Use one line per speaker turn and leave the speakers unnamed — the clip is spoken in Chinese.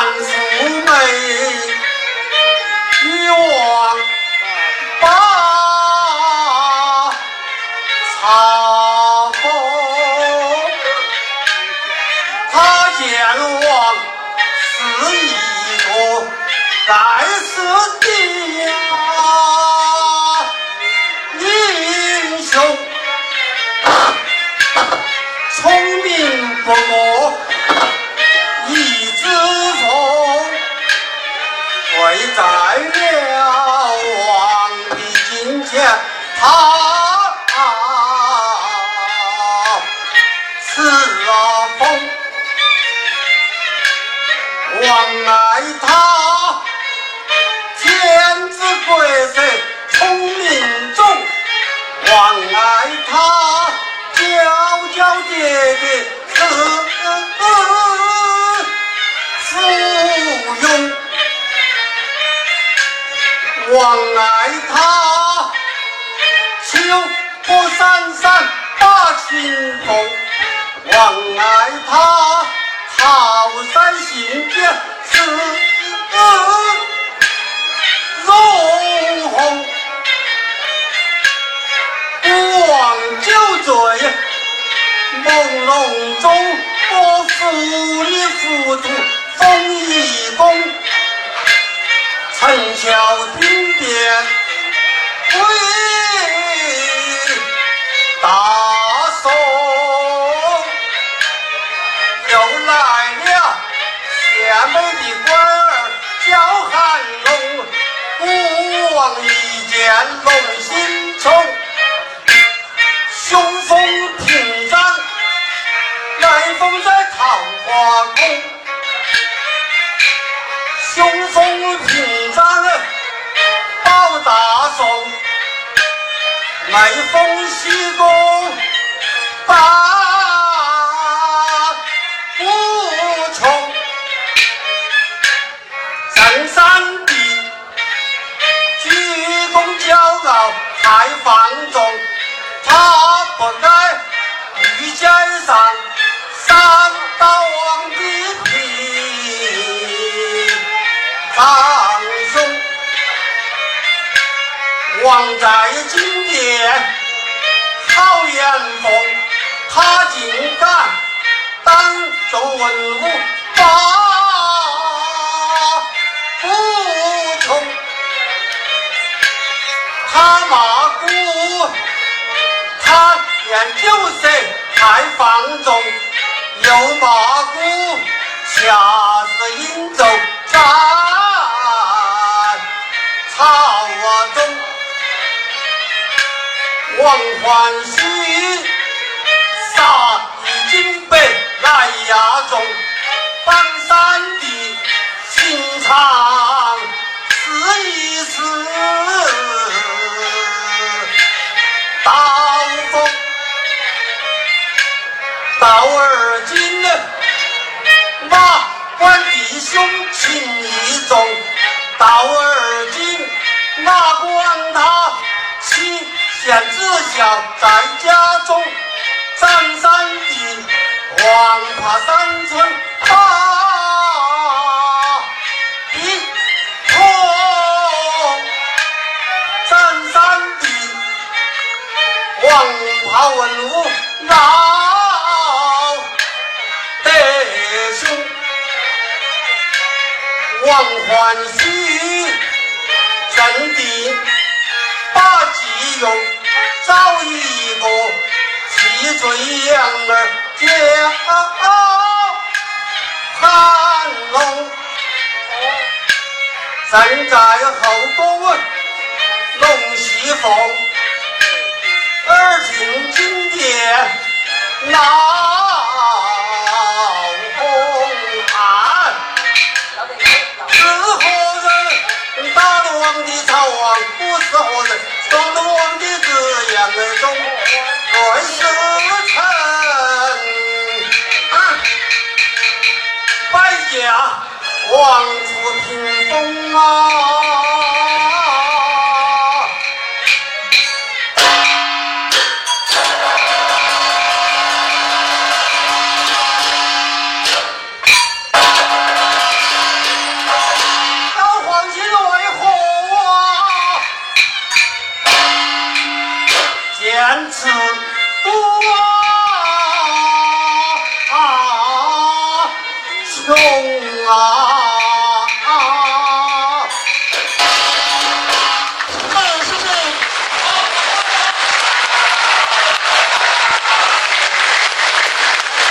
杨素梅与王宝钏好好见王是一个该死的英雄聪明不过爱他秋波闪闪把清风，望爱他桃山行间是容红，不忘酒醉朦胧中，我负你浮屠。风一公，陈桥听遍归大宋，又来了贤美的官儿叫韩龙，孤王一见龙心冲，雄风屏障，南风在桃花宫。雄风屏障保大宋，乃封西宫把王在金殿好言风，他竟敢当着文武把不从，他骂姑，他言酒色太放纵，又骂姑下是饮酒王欢喜杀一金杯来压中，榜山的心肠试一试，刀锋到而今，哪管弟兄情义重，到而今。哪管他妻贤子孝在家中，张三的王怕三寸把一痛，张三的王怕文武老得兄。王欢喜，正定替罪羊儿叫韩龙，正在后宫龙西凤，耳听金殿闹。皇帝朝王府屏风啊！啊，穷啊！